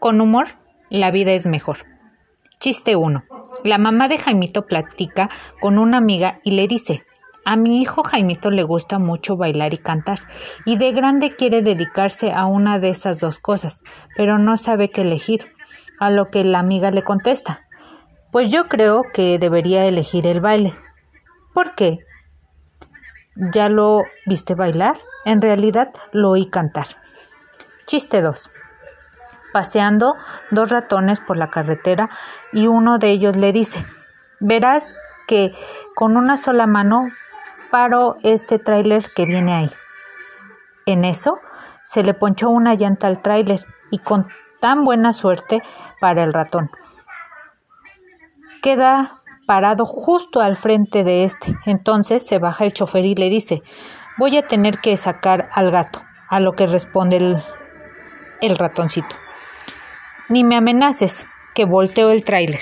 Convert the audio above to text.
Con humor, la vida es mejor. Chiste 1. La mamá de Jaimito platica con una amiga y le dice, a mi hijo Jaimito le gusta mucho bailar y cantar, y de grande quiere dedicarse a una de esas dos cosas, pero no sabe qué elegir. A lo que la amiga le contesta, pues yo creo que debería elegir el baile. ¿Por qué? ¿Ya lo viste bailar? En realidad lo oí cantar. Chiste 2. Paseando dos ratones por la carretera y uno de ellos le dice, verás que con una sola mano paro este tráiler que viene ahí. En eso se le ponchó una llanta al tráiler y con tan buena suerte para el ratón. Queda parado justo al frente de este. Entonces se baja el chofer y le dice, voy a tener que sacar al gato. A lo que responde el, el ratoncito. Ni me amenaces, que volteo el tráiler.